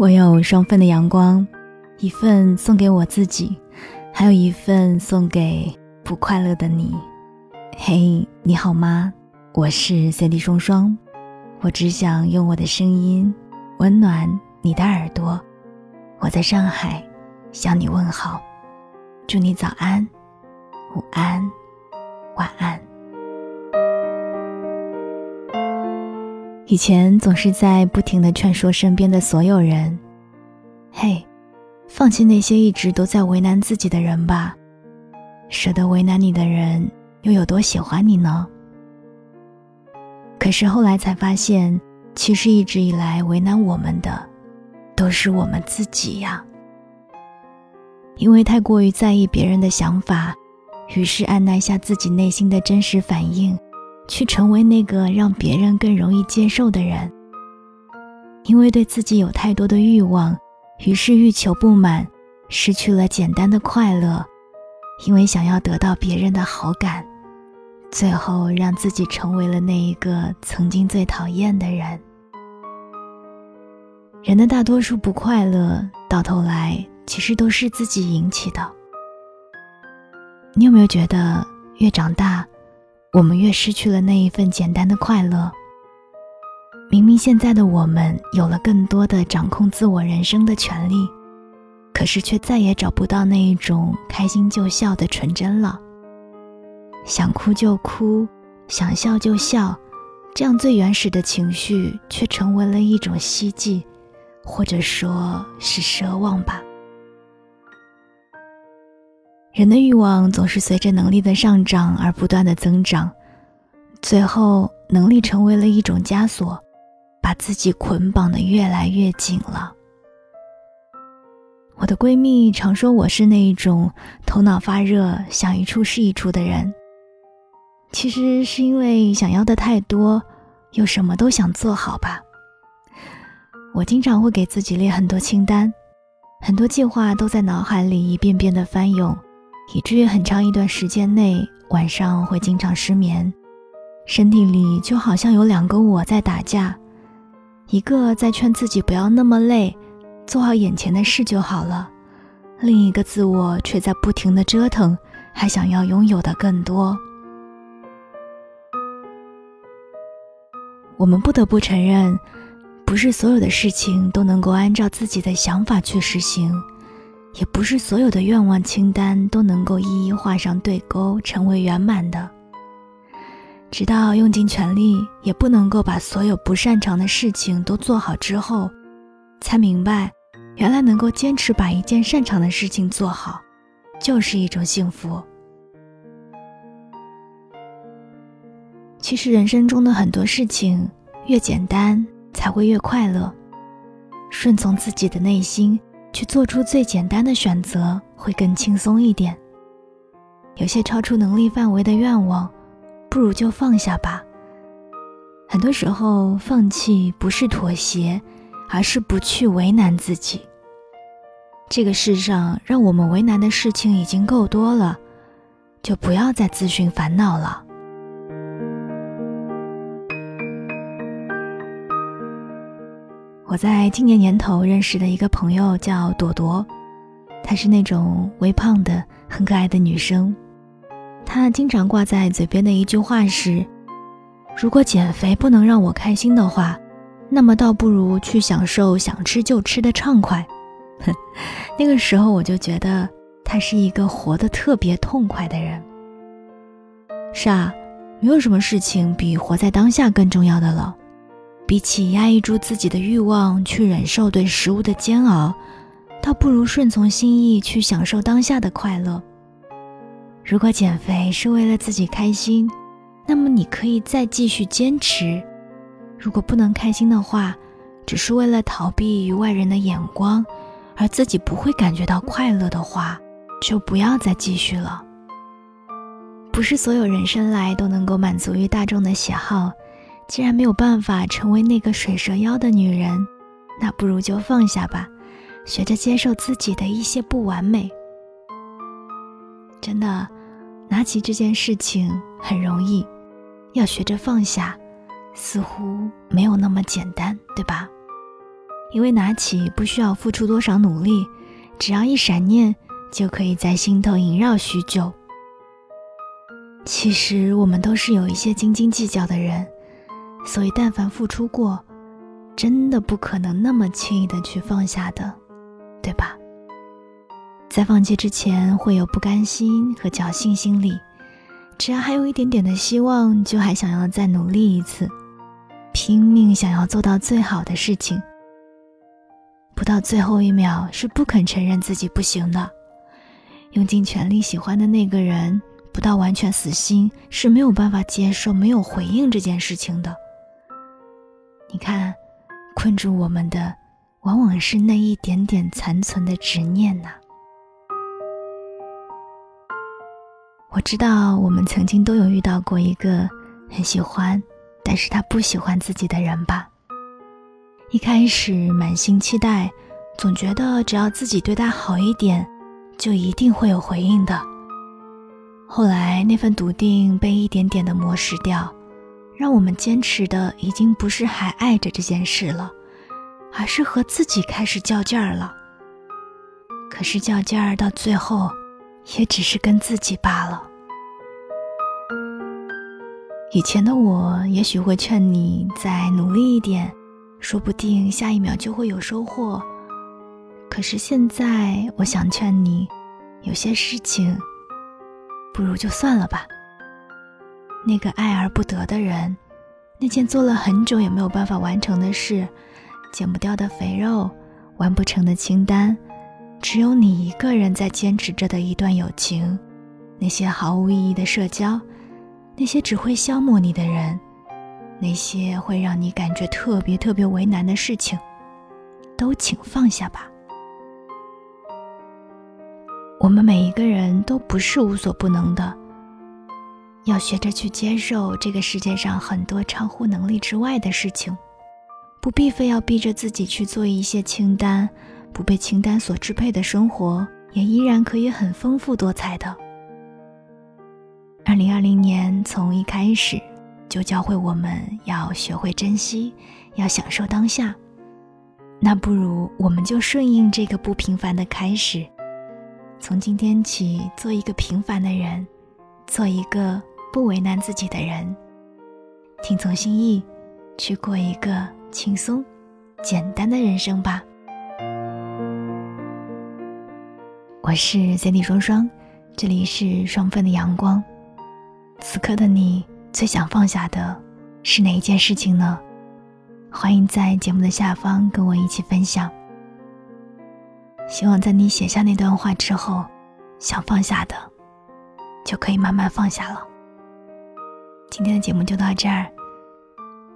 我有双份的阳光，一份送给我自己，还有一份送给不快乐的你。嘿，你好吗？我是 CD 双双，我只想用我的声音温暖你的耳朵。我在上海向你问好，祝你早安、午安、晚安。以前总是在不停的劝说身边的所有人：“嘿，放弃那些一直都在为难自己的人吧，舍得为难你的人又有多喜欢你呢？”可是后来才发现，其实一直以来为难我们的，都是我们自己呀。因为太过于在意别人的想法，于是按捺下自己内心的真实反应。去成为那个让别人更容易接受的人，因为对自己有太多的欲望，于是欲求不满，失去了简单的快乐。因为想要得到别人的好感，最后让自己成为了那一个曾经最讨厌的人。人的大多数不快乐，到头来其实都是自己引起的。你有没有觉得，越长大？我们越失去了那一份简单的快乐。明明现在的我们有了更多的掌控自我人生的权利，可是却再也找不到那一种开心就笑的纯真了。想哭就哭，想笑就笑，这样最原始的情绪却成为了一种希冀，或者说是奢望吧。人的欲望总是随着能力的上涨而不断的增长，最后能力成为了一种枷锁，把自己捆绑的越来越紧了。我的闺蜜常说我是那一种头脑发热、想一处是一处的人，其实是因为想要的太多，又什么都想做好吧。我经常会给自己列很多清单，很多计划都在脑海里一遍遍的翻涌。以至于很长一段时间内，晚上会经常失眠，身体里就好像有两个我在打架，一个在劝自己不要那么累，做好眼前的事就好了，另一个自我却在不停的折腾，还想要拥有的更多。我们不得不承认，不是所有的事情都能够按照自己的想法去实行。也不是所有的愿望清单都能够一一画上对勾，成为圆满的。直到用尽全力，也不能够把所有不擅长的事情都做好之后，才明白，原来能够坚持把一件擅长的事情做好，就是一种幸福。其实人生中的很多事情，越简单才会越快乐。顺从自己的内心。去做出最简单的选择会更轻松一点。有些超出能力范围的愿望，不如就放下吧。很多时候，放弃不是妥协，而是不去为难自己。这个世上让我们为难的事情已经够多了，就不要再自寻烦恼了。我在今年年头认识的一个朋友叫朵朵，她是那种微胖的、很可爱的女生。她经常挂在嘴边的一句话是：“如果减肥不能让我开心的话，那么倒不如去享受想吃就吃的畅快。”那个时候我就觉得她是一个活得特别痛快的人。是啊，没有什么事情比活在当下更重要的了。比起压抑住自己的欲望去忍受对食物的煎熬，倒不如顺从心意去享受当下的快乐。如果减肥是为了自己开心，那么你可以再继续坚持；如果不能开心的话，只是为了逃避于外人的眼光，而自己不会感觉到快乐的话，就不要再继续了。不是所有人生来都能够满足于大众的喜好。既然没有办法成为那个水蛇腰的女人，那不如就放下吧，学着接受自己的一些不完美。真的，拿起这件事情很容易，要学着放下，似乎没有那么简单，对吧？因为拿起不需要付出多少努力，只要一闪念，就可以在心头萦绕许久。其实我们都是有一些斤斤计较的人，所以但凡付出过，真的不可能那么轻易的去放下的，对吧？在放弃之前，会有不甘心和侥幸心理，只要还有一点点的希望，就还想要再努力一次，拼命想要做到最好的事情。不到最后一秒是不肯承认自己不行的，用尽全力喜欢的那个人，不到完全死心是没有办法接受没有回应这件事情的。你看，困住我们的，往往是那一点点残存的执念呐。我知道我们曾经都有遇到过一个很喜欢，但是他不喜欢自己的人吧。一开始满心期待，总觉得只要自己对他好一点，就一定会有回应的。后来那份笃定被一点点的磨蚀掉，让我们坚持的已经不是还爱着这件事了，而是和自己开始较劲儿了。可是较劲儿到最后，也只是跟自己罢了。以前的我也许会劝你再努力一点。说不定下一秒就会有收获，可是现在我想劝你，有些事情，不如就算了吧。那个爱而不得的人，那件做了很久也没有办法完成的事，减不掉的肥肉，完不成的清单，只有你一个人在坚持着的一段友情，那些毫无意义的社交，那些只会消磨你的人。那些会让你感觉特别特别为难的事情，都请放下吧。我们每一个人都不是无所不能的，要学着去接受这个世界上很多超乎能力之外的事情，不必非要逼着自己去做一些清单，不被清单所支配的生活，也依然可以很丰富多彩的。二零二零年从一开始。就教会我们要学会珍惜，要享受当下。那不如我们就顺应这个不平凡的开始，从今天起做一个平凡的人，做一个不为难自己的人，听从心意，去过一个轻松、简单的人生吧。我是 Cindy 双双，这里是双份的阳光，此刻的你。最想放下的是哪一件事情呢？欢迎在节目的下方跟我一起分享。希望在你写下那段话之后，想放下的就可以慢慢放下了。今天的节目就到这儿，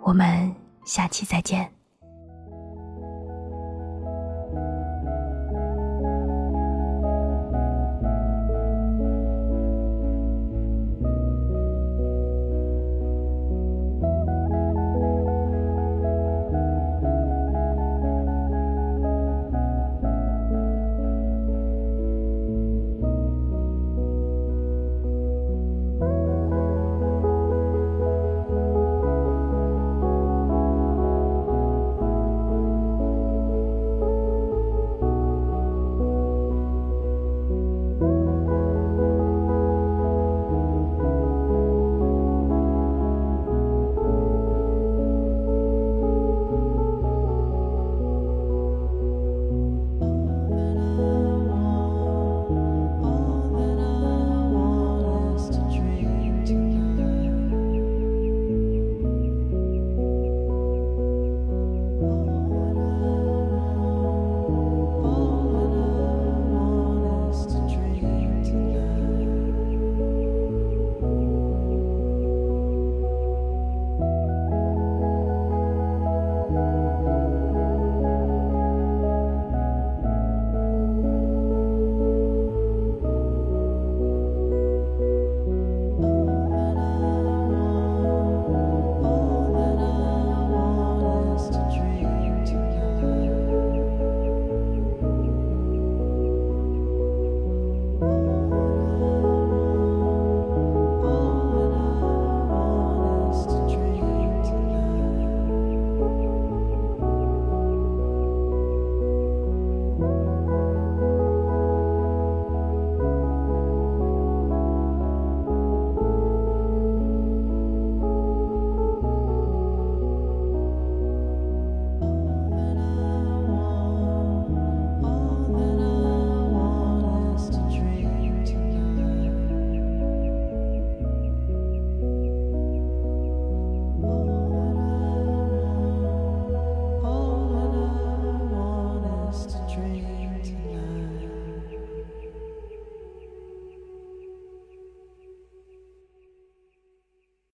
我们下期再见。